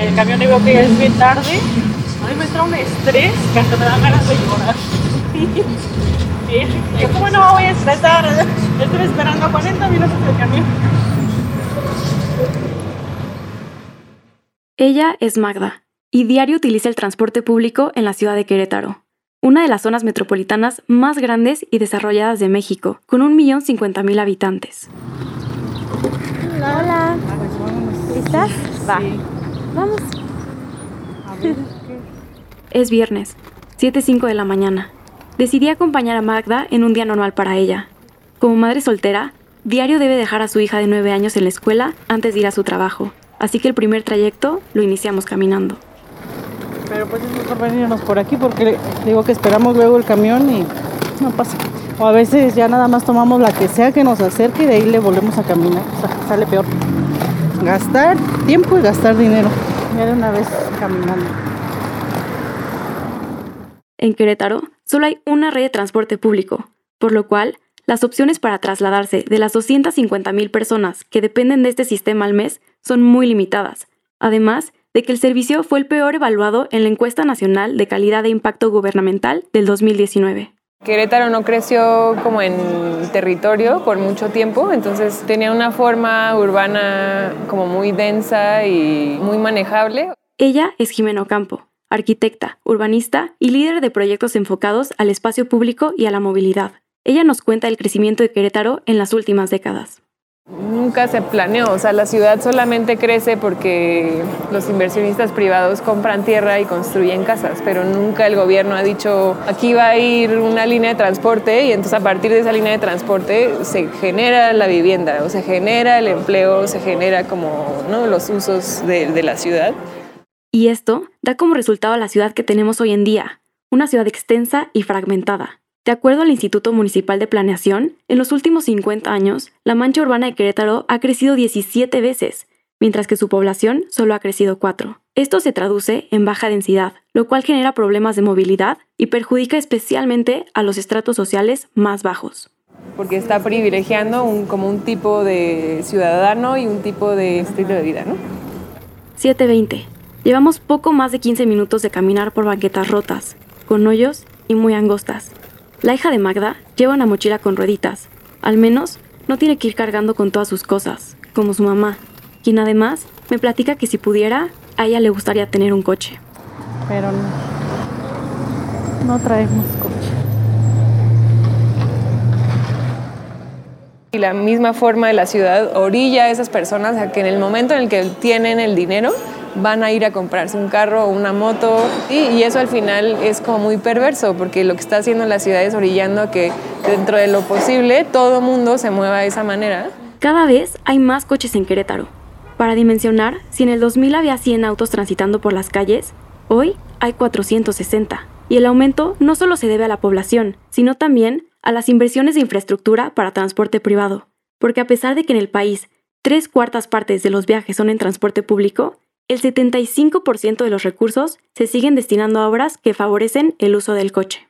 el camión y veo que es bien tarde, a mí me entra un estrés que hasta me da ganas de llorar. Yo, ¿cómo no me voy a estresar? Estoy esperando 40 minutos del camión. Ella es Magda y diario utiliza el transporte público en la ciudad de Querétaro, una de las zonas metropolitanas más grandes y desarrolladas de México, con 1.050.000 habitantes. Hola. Hola. ¿Listas? Va. Vamos. Es viernes, 7.05 de la mañana. Decidí acompañar a Magda en un día normal para ella. Como madre soltera, diario debe dejar a su hija de 9 años en la escuela antes de ir a su trabajo, así que el primer trayecto lo iniciamos caminando. Pero pues es mejor venirnos por aquí porque digo que esperamos luego el camión y no pasa. O a veces ya nada más tomamos la que sea que nos acerque y de ahí le volvemos a caminar. O sea, sale peor. Gastar tiempo y gastar dinero. Una vez caminando. En Querétaro solo hay una red de transporte público, por lo cual las opciones para trasladarse de las 250.000 personas que dependen de este sistema al mes son muy limitadas, además de que el servicio fue el peor evaluado en la encuesta nacional de calidad de impacto gubernamental del 2019. Querétaro no creció como en territorio por mucho tiempo, entonces tenía una forma urbana como muy densa y muy manejable. Ella es Jimena Ocampo, arquitecta, urbanista y líder de proyectos enfocados al espacio público y a la movilidad. Ella nos cuenta el crecimiento de Querétaro en las últimas décadas. Nunca se planeó, o sea, la ciudad solamente crece porque los inversionistas privados compran tierra y construyen casas, pero nunca el gobierno ha dicho, aquí va a ir una línea de transporte y entonces a partir de esa línea de transporte se genera la vivienda, o se genera el empleo, se genera como ¿no? los usos de, de la ciudad. Y esto da como resultado la ciudad que tenemos hoy en día, una ciudad extensa y fragmentada, de acuerdo al Instituto Municipal de Planeación, en los últimos 50 años, la mancha urbana de Querétaro ha crecido 17 veces, mientras que su población solo ha crecido 4. Esto se traduce en baja densidad, lo cual genera problemas de movilidad y perjudica especialmente a los estratos sociales más bajos. Porque está privilegiando un, como un tipo de ciudadano y un tipo de estilo de vida, ¿no? 7.20. Llevamos poco más de 15 minutos de caminar por banquetas rotas, con hoyos y muy angostas. La hija de Magda lleva una mochila con rueditas. Al menos no tiene que ir cargando con todas sus cosas, como su mamá, quien además me platica que si pudiera, a ella le gustaría tener un coche. Pero no. No traemos coche. Y la misma forma de la ciudad orilla a esas personas a que en el momento en el que tienen el dinero, van a ir a comprarse un carro o una moto y, eso al final es como muy perverso porque lo que está haciendo la ciudad es orillando a que dentro de lo posible todo mundo se mueva de esa manera. Cada vez hay más coches en Querétaro. Para dimensionar, si en el 2000 había 100 autos transitando por las calles, hoy hay 460. Y el aumento no solo se debe a la población, sino también a las inversiones de infraestructura para transporte privado. Porque a pesar de que en el país tres cuartas partes de los viajes son en transporte público, el 75% de los recursos se siguen destinando a obras que favorecen el uso del coche.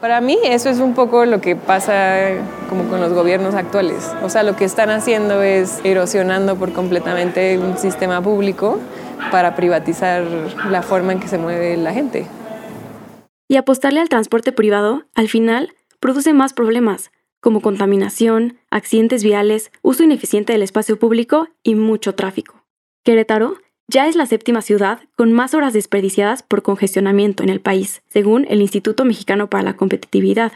Para mí eso es un poco lo que pasa como con los gobiernos actuales. O sea, lo que están haciendo es erosionando por completamente un sistema público para privatizar la forma en que se mueve la gente. Y apostarle al transporte privado, al final, produce más problemas, como contaminación, accidentes viales, uso ineficiente del espacio público y mucho tráfico. Querétaro ya es la séptima ciudad con más horas desperdiciadas por congestionamiento en el país, según el Instituto Mexicano para la Competitividad.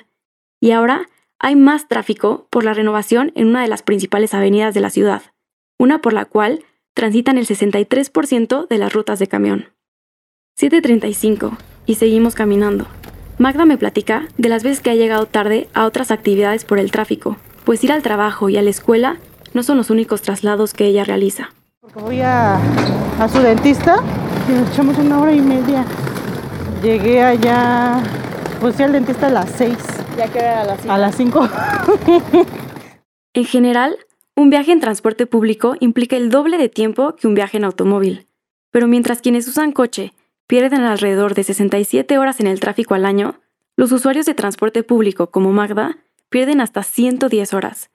Y ahora hay más tráfico por la renovación en una de las principales avenidas de la ciudad, una por la cual transitan el 63% de las rutas de camión. 7.35 y seguimos caminando. Magda me platica de las veces que ha llegado tarde a otras actividades por el tráfico, pues ir al trabajo y a la escuela no son los únicos traslados que ella realiza. Porque voy a, a su dentista y nos echamos una hora y media. Llegué allá, pues fui al dentista a las 6. Ya que a las 5. A las 5. en general, un viaje en transporte público implica el doble de tiempo que un viaje en automóvil. Pero mientras quienes usan coche pierden alrededor de 67 horas en el tráfico al año, los usuarios de transporte público como Magda pierden hasta 110 horas.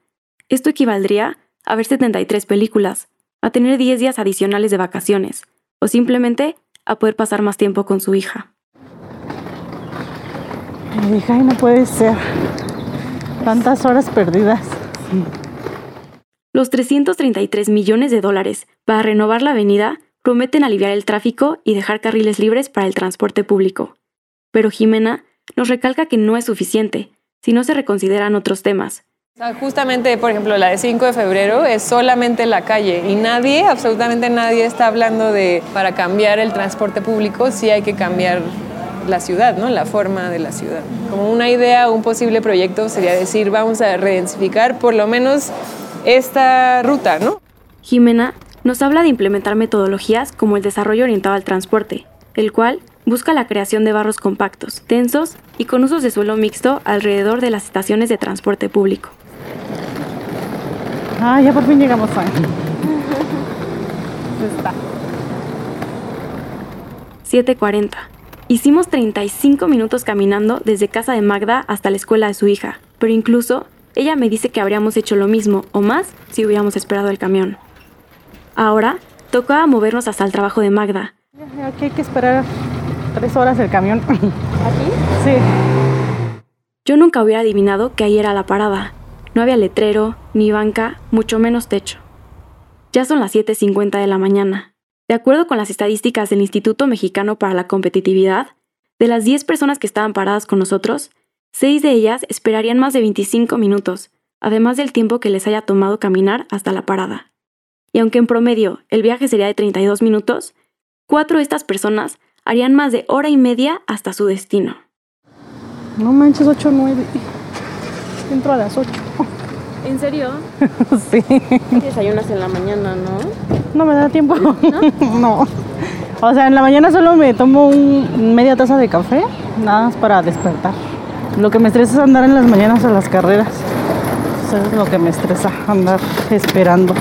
Esto equivaldría a ver 73 películas, a tener 10 días adicionales de vacaciones, o simplemente a poder pasar más tiempo con su hija. Y dije, ay, no puede ser. Tantas horas perdidas. Los 333 millones de dólares para renovar la avenida prometen aliviar el tráfico y dejar carriles libres para el transporte público. Pero Jimena nos recalca que no es suficiente si no se reconsideran otros temas. Justamente, por ejemplo, la de 5 de febrero es solamente la calle y nadie, absolutamente nadie está hablando de para cambiar el transporte público, sí hay que cambiar la ciudad, ¿no? la forma de la ciudad. Como una idea un posible proyecto sería decir, vamos a redensificar por lo menos esta ruta. ¿no? Jimena nos habla de implementar metodologías como el desarrollo orientado al transporte, el cual busca la creación de barros compactos, densos y con usos de suelo mixto alrededor de las estaciones de transporte público. Ah, ya por fin llegamos a... Está. 7.40. Hicimos 35 minutos caminando desde casa de Magda hasta la escuela de su hija, pero incluso ella me dice que habríamos hecho lo mismo o más si hubiéramos esperado el camión. Ahora tocaba movernos hasta el trabajo de Magda. Aquí hay que esperar tres horas el camión. ¿Aquí? Sí. Yo nunca hubiera adivinado que ahí era la parada. No había letrero, ni banca, mucho menos techo. Ya son las 7.50 de la mañana. De acuerdo con las estadísticas del Instituto Mexicano para la Competitividad, de las 10 personas que estaban paradas con nosotros, 6 de ellas esperarían más de 25 minutos, además del tiempo que les haya tomado caminar hasta la parada. Y aunque en promedio el viaje sería de 32 minutos, cuatro de estas personas harían más de hora y media hasta su destino. No manches, 8 o 9. Entro a las 8. ¿En serio? sí. Desayunas en la mañana, ¿no? No me da tiempo. ¿No? no. O sea, en la mañana solo me tomo un, media taza de café, nada más para despertar. Lo que me estresa es andar en las mañanas a las carreras. Eso es lo que me estresa, andar esperando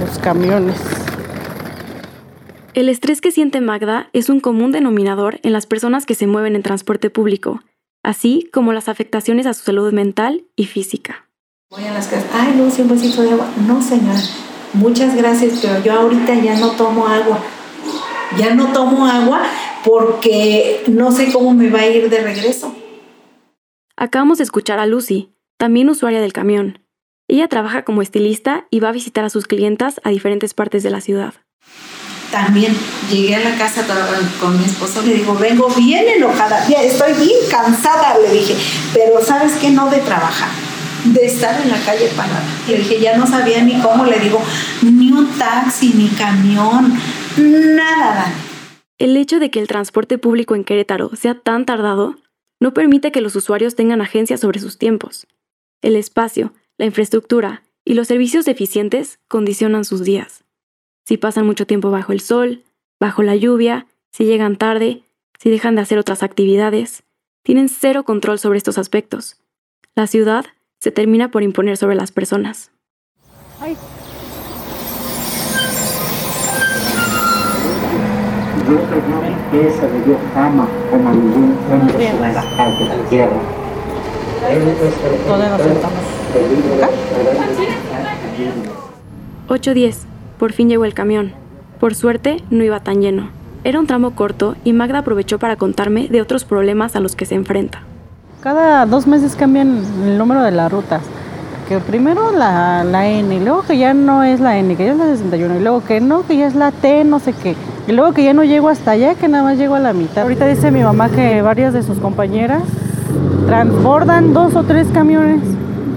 los camiones. El estrés que siente Magda es un común denominador en las personas que se mueven en transporte público, así como las afectaciones a su salud mental y física. Voy a las casas, ay, Lucy, un vasito de agua. No, señora, muchas gracias, pero yo ahorita ya no tomo agua. Ya no tomo agua porque no sé cómo me va a ir de regreso. Acabamos de escuchar a Lucy, también usuaria del camión. Ella trabaja como estilista y va a visitar a sus clientas a diferentes partes de la ciudad también llegué a la casa con mi esposo, le digo, vengo bien enojada, estoy bien cansada, le dije, pero ¿sabes qué? No de trabajar, de estar en la calle parada. Le dije, ya no sabía ni cómo, le digo, ni un taxi, ni camión, nada. El hecho de que el transporte público en Querétaro sea tan tardado no permite que los usuarios tengan agencia sobre sus tiempos. El espacio, la infraestructura y los servicios eficientes condicionan sus días si pasan mucho tiempo bajo el sol, bajo la lluvia, si llegan tarde, si dejan de hacer otras actividades. Tienen cero control sobre estos aspectos. La ciudad se termina por imponer sobre las personas. Ay. esa de fama como ningún hombre en la calle de tierra. Todos nos sentamos. 8.10. Por fin llegó el camión. Por suerte, no iba tan lleno. Era un tramo corto y Magda aprovechó para contarme de otros problemas a los que se enfrenta. Cada dos meses cambian el número de las rutas. Que primero la, la N, y luego que ya no es la N, que ya es la 61, y luego que no, que ya es la T, no sé qué. Y luego que ya no llego hasta allá, que nada más llego a la mitad. Ahorita dice mi mamá que varias de sus compañeras transbordan dos o tres camiones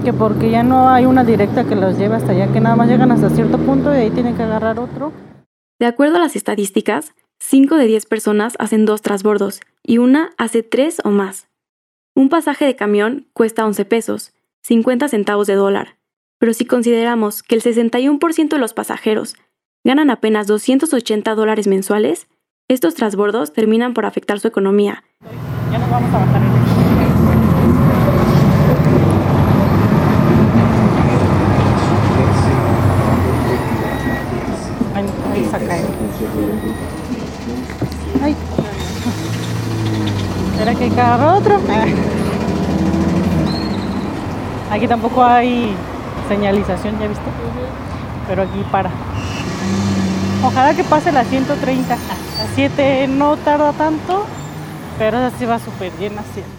que porque ya no hay una directa que los lleve hasta allá, que nada más llegan hasta cierto punto y ahí tienen que agarrar otro. De acuerdo a las estadísticas, 5 de 10 personas hacen dos trasbordos y una hace 3 o más. Un pasaje de camión cuesta 11 pesos, 50 centavos de dólar, pero si consideramos que el 61% de los pasajeros ganan apenas 280 dólares mensuales, estos trasbordos terminan por afectar su economía. Ya nos vamos a bajar Ay. ¿Será que agarrar otro? Aquí tampoco hay señalización, ¿ya viste? Pero aquí para. Ojalá que pase la 130. La 7 no tarda tanto, pero esa sí va súper llena siempre.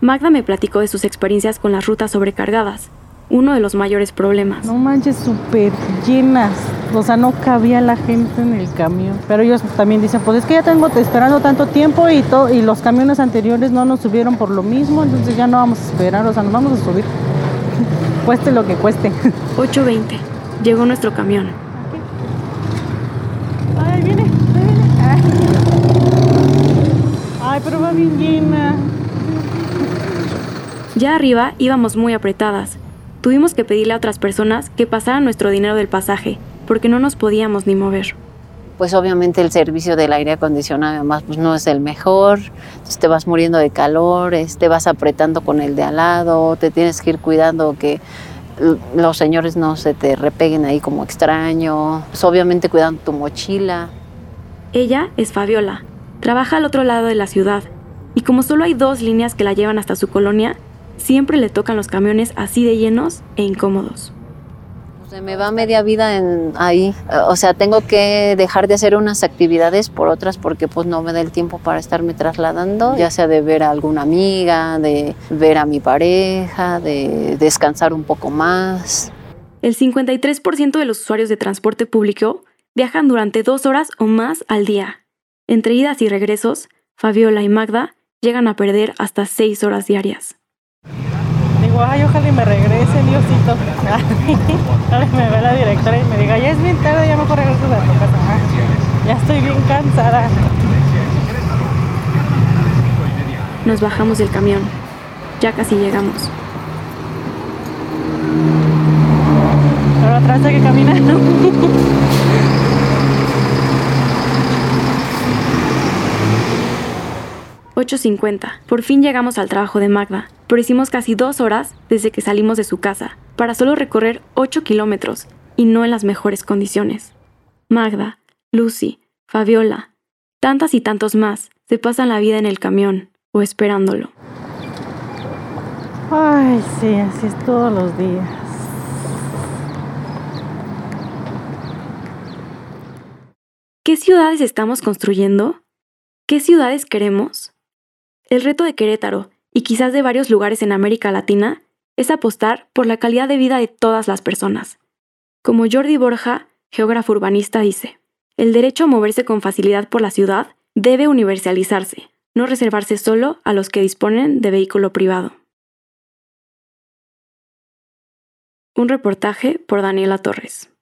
Magda me platicó de sus experiencias con las rutas sobrecargadas, uno de los mayores problemas. No manches, súper llenas. O sea, no cabía la gente en el camión. Pero ellos también dicen, pues es que ya tengo esperando tanto tiempo y, to- y los camiones anteriores no nos subieron por lo mismo, entonces ya no vamos a esperar, o sea, nos vamos a subir. cueste lo que cueste. 8.20. Llegó nuestro camión. Ay, viene, viene. Ay. Ay, pero va bien llena. Ya arriba íbamos muy apretadas. Tuvimos que pedirle a otras personas que pasaran nuestro dinero del pasaje, porque no nos podíamos ni mover. pues obviamente el servicio del aire acondicionado además pues no es el mejor, entonces te vas muriendo de calor, te vas apretando con el de al lado, te tienes que ir cuidando que los señores no se te repeguen ahí como extraño, pues obviamente cuidando tu mochila. Ella es Fabiola. Trabaja al otro lado de la ciudad. Y como solo hay dos líneas que la llevan hasta su colonia, siempre le tocan los camiones así de llenos e incómodos. Se me va media vida en ahí, eh, o sea, tengo que dejar de hacer unas actividades por otras porque pues no me da el tiempo para estarme trasladando, ya sea de ver a alguna amiga, de ver a mi pareja, de descansar un poco más. El 53% de los usuarios de transporte público viajan durante dos horas o más al día. Entre idas y regresos, Fabiola y Magda llegan a perder hasta seis horas diarias. Digo, ay, ojalá y me regrese, Diosito. Ojalá y me ve la directora y me diga, ya es bien tarde, ya mejor regreso a tu casa. Ah, Ya estoy bien cansada. Nos bajamos del camión. Ya casi llegamos. Pero atrás hay que caminar. 8.50. Por fin llegamos al trabajo de Magda, pero hicimos casi dos horas desde que salimos de su casa, para solo recorrer 8 kilómetros y no en las mejores condiciones. Magda, Lucy, Fabiola, tantas y tantos más se pasan la vida en el camión o esperándolo. Ay, sí, así es todos los días. ¿Qué ciudades estamos construyendo? ¿Qué ciudades queremos? El reto de Querétaro, y quizás de varios lugares en América Latina, es apostar por la calidad de vida de todas las personas. Como Jordi Borja, geógrafo urbanista, dice, el derecho a moverse con facilidad por la ciudad debe universalizarse, no reservarse solo a los que disponen de vehículo privado. Un reportaje por Daniela Torres.